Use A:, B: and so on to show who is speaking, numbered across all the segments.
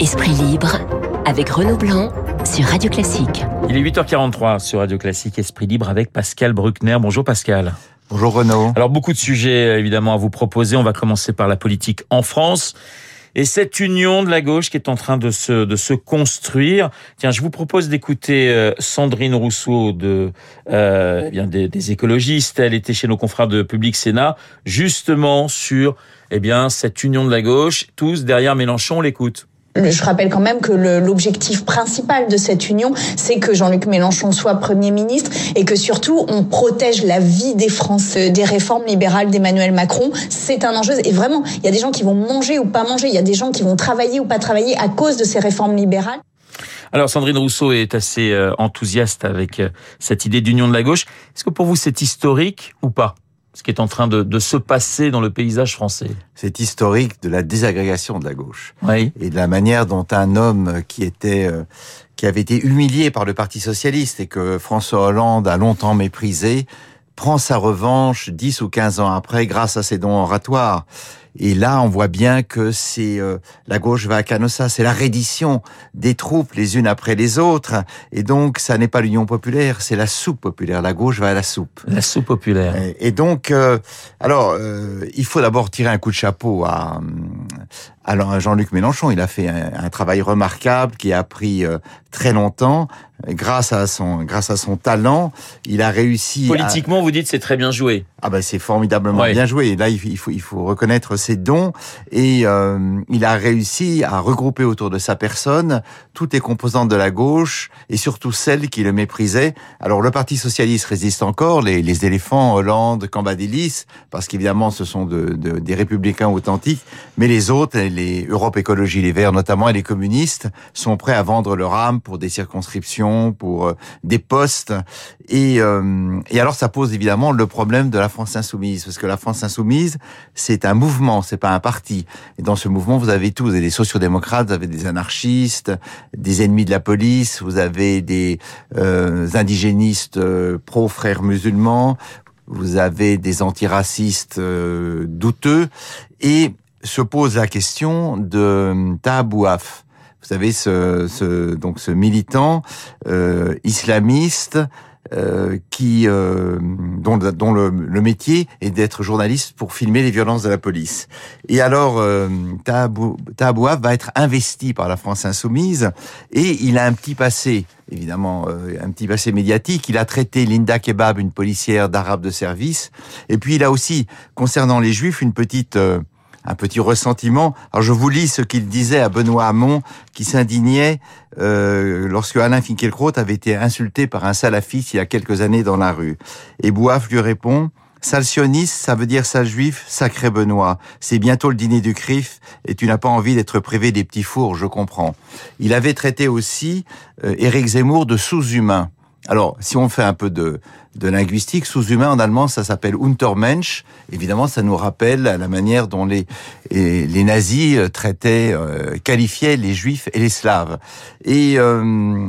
A: Esprit libre avec Renaud Blanc sur Radio Classique.
B: Il est 8h43 sur Radio Classique Esprit libre avec Pascal Bruckner. Bonjour Pascal.
C: Bonjour Renaud.
B: Alors beaucoup de sujets évidemment à vous proposer. On va commencer par la politique en France. Et cette union de la gauche qui est en train de se, de se construire. Tiens, je vous propose d'écouter euh, Sandrine Rousseau de, euh, eh bien des, des, écologistes. Elle était chez nos confrères de Public Sénat, justement sur eh bien cette union de la gauche. Tous derrière Mélenchon, on l'écoute.
D: Je rappelle quand même que l'objectif principal de cette union, c'est que Jean-Luc Mélenchon soit Premier ministre et que surtout on protège la vie des Français des réformes libérales d'Emmanuel Macron. C'est un enjeu. Et vraiment, il y a des gens qui vont manger ou pas manger, il y a des gens qui vont travailler ou pas travailler à cause de ces réformes libérales.
B: Alors Sandrine Rousseau est assez euh, enthousiaste avec euh, cette idée d'union de la gauche. Est-ce que pour vous c'est historique ou pas? Ce qui est en train de, de, se passer dans le paysage français.
C: C'est historique de la désagrégation de la gauche
B: oui.
C: et de la manière dont un homme qui était euh, qui avait été humilié par le Parti socialiste et que François Hollande a longtemps méprisé prend sa revanche 10 ou 15 ans après grâce à ses dons oratoires. Et là, on voit bien que c'est euh, la gauche va à Canossa, c'est la reddition des troupes les unes après les autres. Et donc, ça n'est pas l'union populaire, c'est la soupe populaire. La gauche va à la soupe.
B: La soupe populaire.
C: Et, et donc, euh, alors, euh, il faut d'abord tirer un coup de chapeau à, à Jean-Luc Mélenchon. Il a fait un, un, travail remarquable qui a pris euh, très longtemps. Grâce à son, grâce à son talent, il a réussi.
B: Politiquement, à... vous dites c'est très bien joué.
C: Ah ben c'est formidablement ouais. bien joué. Là, il faut, il faut reconnaître ses dons et euh, il a réussi à regrouper autour de sa personne toutes les composantes de la gauche et surtout celles qui le méprisaient. Alors le Parti socialiste résiste encore, les, les éléphants, Hollande, Cambadélis, parce qu'évidemment ce sont de, de, des républicains authentiques, mais les autres, les Europe Écologie Les Verts notamment et les communistes sont prêts à vendre leur âme pour des circonscriptions, pour euh, des postes. Et, euh, et alors ça pose évidemment le problème de la France insoumise, parce que la France insoumise, c'est un mouvement, c'est pas un parti. Et dans ce mouvement, vous avez tout. Vous avez des sociodémocrates, vous avez des anarchistes, des ennemis de la police, vous avez des euh, indigénistes euh, pro-frères musulmans, vous avez des antiracistes euh, douteux, et se pose la question de Tahabouaf. Vous savez, ce, ce, donc ce militant euh, islamiste euh, qui euh, dont, dont le, le, métier est d'être journaliste pour filmer les violences de la police. Et alors, euh, Tahabouaf va être investi par la France insoumise et il a un petit passé évidemment euh, un petit passé médiatique. Il a traité Linda Kebab, une policière d'arabe de service, et puis il a aussi, concernant les juifs, une petite euh, un petit ressentiment. Alors je vous lis ce qu'il disait à Benoît Hamon, qui s'indignait euh, lorsque Alain Finkielkraut avait été insulté par un salafiste il y a quelques années dans la rue. Et Bouaf lui répond Sale sioniste, ça veut dire sale juif, sacré Benoît. C'est bientôt le dîner du CRIF et tu n'as pas envie d'être privé des petits fours, je comprends. Il avait traité aussi euh, Éric Zemmour de sous-humain. Alors, si on fait un peu de, linguistique, sous-humain en allemand, ça s'appelle Untermensch. Évidemment, ça nous rappelle la manière dont les, les nazis traitaient, euh, qualifiaient les juifs et les slaves. Euh,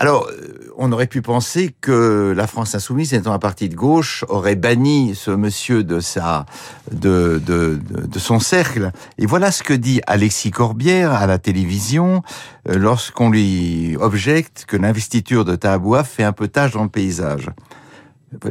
C: alors, on aurait pu penser que la France insoumise, étant un parti de gauche, aurait banni ce monsieur de sa, de, de, de, de son cercle. Et voilà ce que dit Alexis Corbière à la télévision euh, lorsqu'on lui objecte que l'investiture de Tahabouaf fait un peu tâche dans le paysage.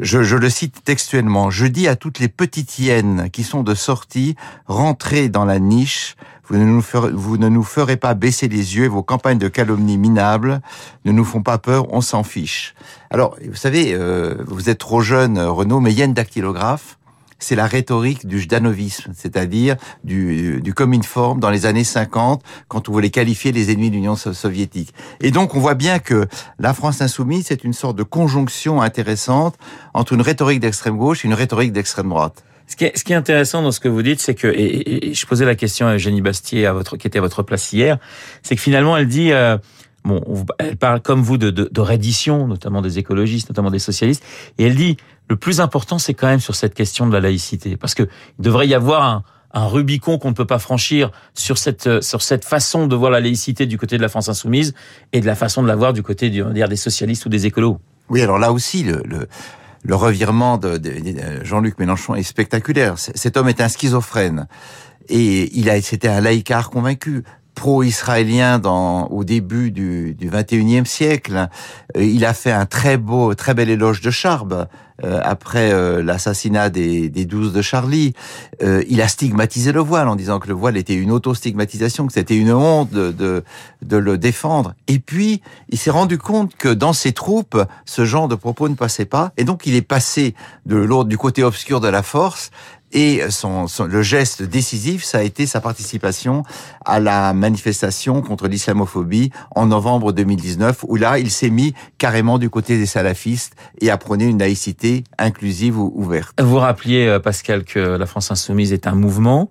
C: Je, je, le cite textuellement. Je dis à toutes les petites hyènes qui sont de sortie, rentrez dans la niche. Vous ne, nous ferez, vous ne nous ferez pas baisser les yeux. Vos campagnes de calomnie minables ne nous font pas peur. On s'en fiche. Alors, vous savez, euh, vous êtes trop jeune, Renaud, mais hyène dactylographe c'est la rhétorique du jdanovisme, c'est-à-dire du, du forme dans les années 50, quand on voulait qualifier les ennemis de l'Union soviétique. Et donc, on voit bien que la France insoumise, c'est une sorte de conjonction intéressante entre une rhétorique d'extrême gauche et une rhétorique d'extrême droite.
B: Ce qui, est, ce qui est intéressant dans ce que vous dites, c'est que, et, et, je posais la question à Eugénie Bastier, à votre, qui était à votre place hier, c'est que finalement, elle dit, euh, bon, elle parle comme vous de, de, de reddition, notamment des écologistes, notamment des socialistes, et elle dit, le plus important, c'est quand même sur cette question de la laïcité, parce que il devrait y avoir un, un Rubicon qu'on ne peut pas franchir sur cette sur cette façon de voir la laïcité du côté de la France insoumise et de la façon de la voir du côté du, dire, des socialistes ou des écolos.
C: Oui, alors là aussi, le, le, le revirement de Jean-Luc Mélenchon est spectaculaire. Cet homme est un schizophrène et il a c'était un laïcard convaincu pro-israélien dans au début du, du 21e siècle. il a fait un très beau, très bel éloge de Charb euh, après euh, l'assassinat des, des de Charlie. Euh, il a stigmatisé le voile en disant que le voile était une auto-stigmatisation, que c'était une honte de, de, de, le défendre. Et puis, il s'est rendu compte que dans ses troupes, ce genre de propos ne passait pas. Et donc, il est passé de l'autre, du côté obscur de la force et son, le geste décisif, ça a été sa participation à la manifestation contre l'islamophobie en novembre 2019, où là, il s'est mis carrément du côté des salafistes et a prôné une laïcité inclusive ou ouverte.
B: Vous rappeliez, euh, Pascal, que la France insoumise est un mouvement.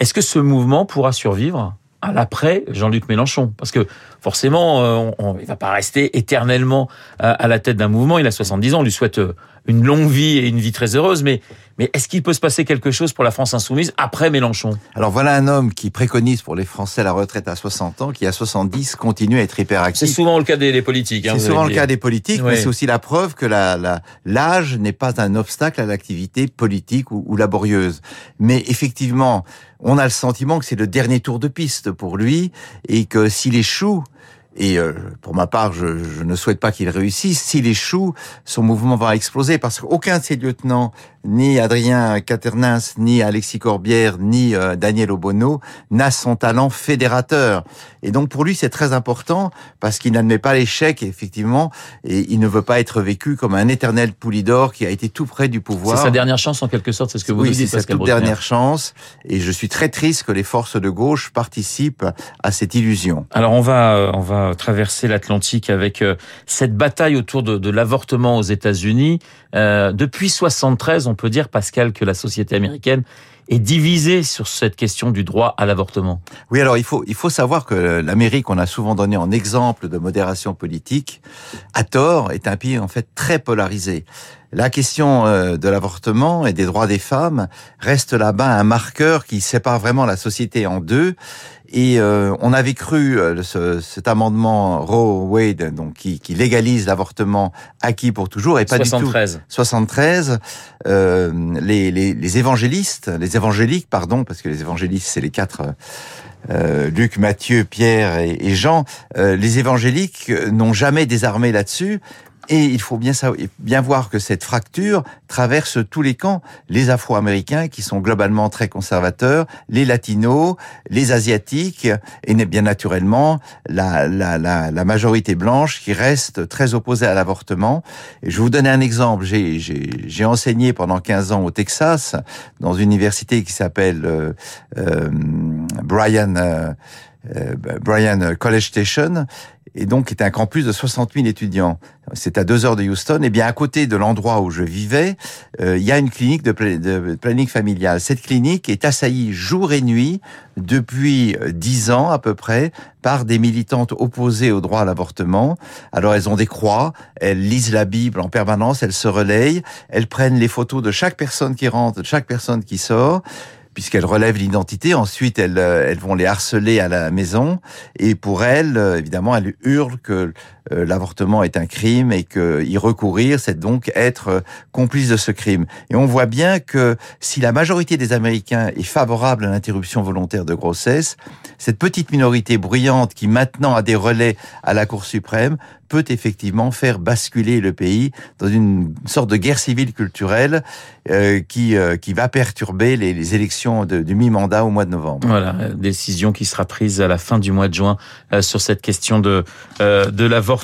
B: Est-ce que ce mouvement pourra survivre à l'après Jean-Luc Mélenchon? Parce que forcément, euh, on, il va pas rester éternellement euh, à la tête d'un mouvement. Il a 70 ans, on lui souhaite une longue vie et une vie très heureuse, mais mais est-ce qu'il peut se passer quelque chose pour la France insoumise après Mélenchon?
C: Alors voilà un homme qui préconise pour les Français la retraite à 60 ans, qui à 70 continue à être hyperactif.
B: C'est souvent le cas des, politiques.
C: Hein, c'est souvent le cas des politiques, mais c'est aussi la preuve que l'âge la, n'est pas un obstacle à l'activité politique ou, ou laborieuse. Mais effectivement, on a le sentiment que c'est le dernier tour de piste pour lui et que s'il échoue, et euh, pour ma part, je, je ne souhaite pas qu'il réussisse. S'il échoue, son mouvement va exploser parce qu'aucun de ses lieutenants ni Adrien Caternins, ni Alexis Corbière, ni euh, Daniel Obono n'a son talent fédérateur. Et donc pour lui, c'est très important parce qu'il n'admet pas l'échec, effectivement, et il ne veut pas être vécu comme un éternel poulidor qui a été tout près du pouvoir.
B: C'est sa dernière chance en quelque sorte, c'est ce que vous
C: oui,
B: dites.
C: c'est sa toute dernière chance. Et je suis très triste que les forces de gauche participent à cette illusion.
B: Alors on va, euh, on va traverser l'Atlantique avec euh, cette bataille autour de, de l'avortement aux États-Unis. Euh, depuis 73, on peut dire, Pascal, que la société américaine est divisée sur cette question du droit à l'avortement.
C: Oui, alors il faut, il faut savoir que l'Amérique, on a souvent donné en exemple de modération politique, à tort, est un pays en fait très polarisé. La question euh, de l'avortement et des droits des femmes reste là-bas un marqueur qui sépare vraiment la société en deux et euh, on avait cru euh, ce, cet amendement Roe Wade, donc qui, qui légalise l'avortement acquis pour toujours, et pas
B: 73.
C: du tout. 73. Euh, les, les, les, évangélistes, les évangéliques, pardon, parce que les évangélistes c'est les quatre. Euh, Luc, Matthieu, Pierre et, et Jean, les évangéliques n'ont jamais désarmé là-dessus, et il faut bien, bien voir que cette fracture traverse tous les camps. Les Afro-Américains, qui sont globalement très conservateurs, les Latinos, les Asiatiques, et bien naturellement la, la, la, la majorité blanche qui reste très opposée à l'avortement. Je vous donner un exemple. J'ai enseigné pendant 15 ans au Texas, dans une université qui s'appelle euh, euh, Brian... Euh, euh Brian College Station, et donc est un campus de 60 000 étudiants. C'est à deux heures de Houston. Et bien à côté de l'endroit où je vivais, euh, il y a une clinique de, planning familial. Cette clinique est assaillie jour et nuit depuis euh, dix ans à peu près par des militantes opposées au droit à l'avortement. Alors elles ont des croix, elles lisent la Bible en permanence, elles se relayent, elles prennent les photos de chaque personne qui rentre, de chaque personne qui sort puisqu'elles relèvent l'identité. Ensuite, elles, euh, elles vont les harceler à la maison. Et pour elles, euh, évidemment, elles hurlent que l'avortement est un crime et que y recourir, c'est donc être complice de ce crime. Et on voit bien que si la majorité des Américains est favorable à l'interruption volontaire de grossesse, cette petite minorité bruyante qui maintenant a des relais à la Cour suprême peut effectivement faire basculer le pays dans une sorte de guerre civile culturelle euh, qui euh, qui va perturber les, élections du mi-mandat au mois de novembre.
B: Voilà, décision qui sera prise à la fin du mois de juin euh, sur cette question de euh, de l'avortement.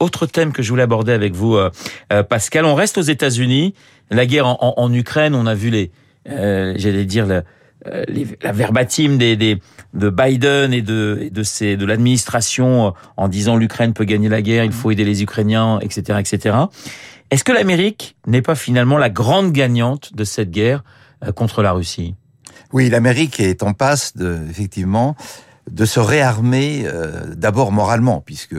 B: Autre thème que je voulais aborder avec vous, Pascal. On reste aux États-Unis. La guerre en, Ukraine, on a vu les, j'allais dire la, verbatim des, de Biden et de, de, l'administration euh, en disant l'Ukraine peut gagner la guerre, il faut aider les Ukrainiens, etc., etc. Est-ce que l'Amérique n'est pas finalement la grande gagnante de cette guerre euh, contre la Russie?
C: Oui, l'Amérique est en passe effectivement de se réarmer euh, d'abord moralement, puisque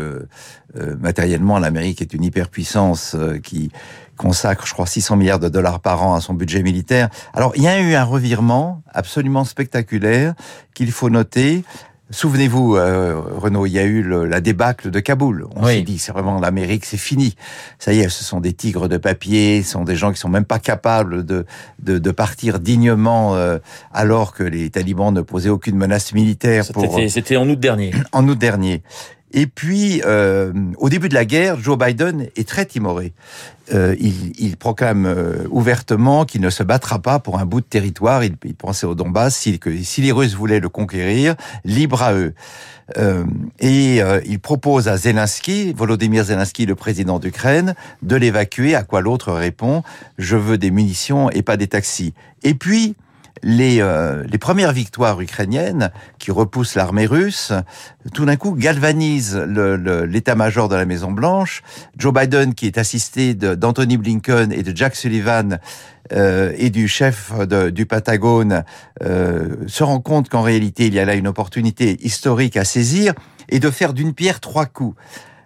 C: matériellement l'Amérique est une hyperpuissance qui consacre, je crois, 600 milliards de dollars par an à son budget militaire. Alors, il y a eu un revirement absolument spectaculaire qu'il faut noter. Souvenez-vous, euh, Renaud, il y a eu le, la débâcle de Kaboul. On s'est dit, c'est vraiment l'Amérique, c'est fini. Ça y est, ce sont des tigres de papier, ce sont des gens qui sont même pas capables de, de, de partir dignement euh, alors que les talibans ne posaient aucune menace militaire.
B: C'était en août dernier.
C: En août dernier. Et puis, euh, au début de la guerre, Joe Biden est très timoré. Euh, il, il, proclame euh, ouvertement qu'il ne se battra pas pour un bout de territoire. Il, il pensait au Donbass, si, que si les Russes voulaient le conquérir, libre à eux. Euh, et euh, il propose à Zelensky, Volodymyr Zelensky, le président d'Ukraine, de l'évacuer, à quoi l'autre répond, je veux des munitions et pas des taxis. Et puis, les, euh, les premières victoires ukrainiennes qui repoussent l'armée russe, tout d'un coup galvanisent l'état-major de la Maison Blanche. Joe Biden, qui est assisté d'Anthony Blinken et de Jack Sullivan, euh, et du chef de, du Patagone euh, se rend compte qu'en réalité il y a là une opportunité historique à saisir et de faire d'une pierre trois coups.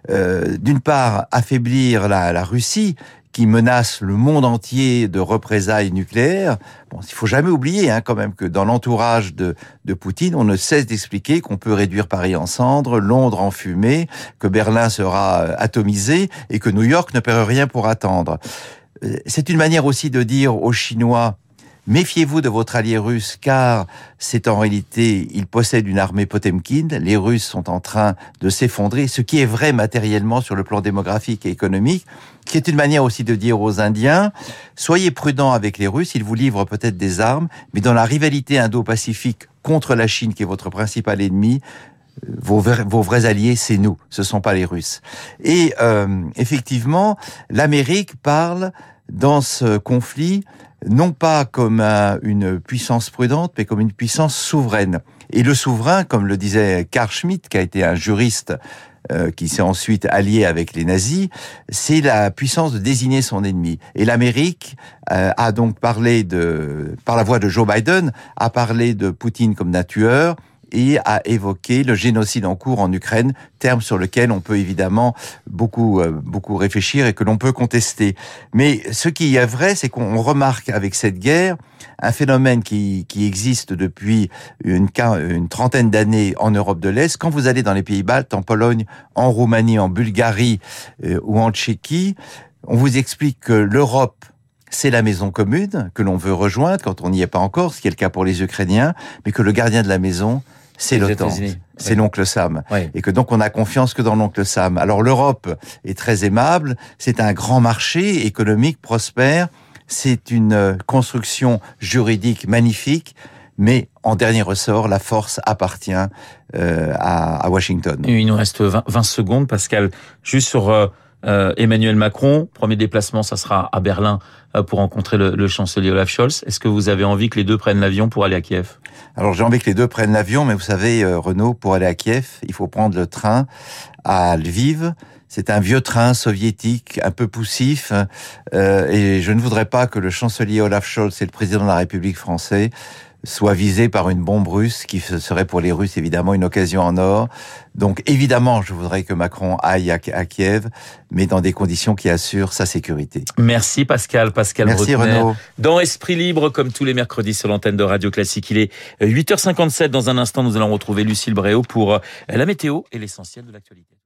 C: Euh, d'une part, affaiblir la, la Russie, qui menace le monde entier de représailles nucléaires. Bon, il faut jamais oublier hein, quand même que dans l'entourage de, de Poutine, on ne cesse d'expliquer qu'on peut réduire Paris en cendres, Londres en fumée, que Berlin sera euh, atomisé et que New York ne perd rien pour attendre. Euh, c'est une manière aussi de dire aux Chinois Méfiez-vous de votre allié russe car c'est en réalité, il possède une armée Potemkin. Les Russes sont en train de s'effondrer, ce qui est vrai matériellement sur le plan démographique et économique, qui est une manière aussi de dire aux Indiens, soyez prudents avec les Russes, ils vous livrent peut-être des armes, mais dans la rivalité indo-pacifique contre la Chine, qui est votre principal ennemi, vos vrais, vos vrais alliés, c'est nous, ce sont pas les Russes. Et euh, effectivement, l'Amérique parle dans ce conflit non pas comme une puissance prudente, mais comme une puissance souveraine. Et le souverain, comme le disait Carl Schmitt, qui a été un juriste euh, qui s'est ensuite allié avec les nazis, c'est la puissance de désigner son ennemi. Et l'Amérique euh, a donc parlé de, par la voix de Joe Biden, a parlé de Poutine comme un tueur, et a évoqué le génocide en cours en Ukraine, terme sur lequel on peut évidemment beaucoup euh, beaucoup réfléchir et que l'on peut contester. Mais ce qui est vrai, c'est qu'on remarque avec cette guerre un phénomène qui, qui existe depuis une, une trentaine d'années en Europe de l'Est. Quand vous allez dans les pays baltes, en Pologne, en Roumanie, en Bulgarie euh, ou en Tchéquie, on vous explique que l'Europe c'est la maison commune que l'on veut rejoindre quand on n'y est pas encore, ce qui est le cas pour les Ukrainiens, mais que le gardien de la maison, c'est l'OTAN, c'est l'oncle Sam. Et que donc on a confiance que dans l'oncle Sam. Alors l'Europe est très aimable, c'est un grand marché économique prospère, c'est une euh, construction juridique magnifique, mais en dernier ressort, la force appartient euh, à, à, Washington.
B: il nous reste 20, 20, secondes, Pascal. Juste sur euh, euh, Emmanuel Macron, premier déplacement, ça sera à Berlin euh, pour rencontrer le, le, chancelier Olaf Scholz. Est-ce que vous avez envie que les deux prennent l'avion pour aller à Kiev?
C: Alors j'ai envie que les deux prennent l'avion, mais vous savez, euh, Renaud, pour aller à Kiev, il faut prendre le train à Lviv. C'est un vieux train soviétique, un peu poussif, euh, et je ne voudrais pas que le chancelier Olaf Scholz et le président de la République française soit visé par une bombe russe, qui serait pour les Russes évidemment une occasion en or. Donc évidemment, je voudrais que Macron aille à, Kiev, mais dans des conditions qui assurent sa sécurité.
B: Merci Pascal, Pascal
C: Merci Renaud.
B: Dans Esprit Libre, comme tous les mercredis sur l'antenne de Radio Classique, il est 8h57. Dans un instant, nous allons retrouver Lucille Bréau pour euh, la météo et l'essentiel de l'actualité.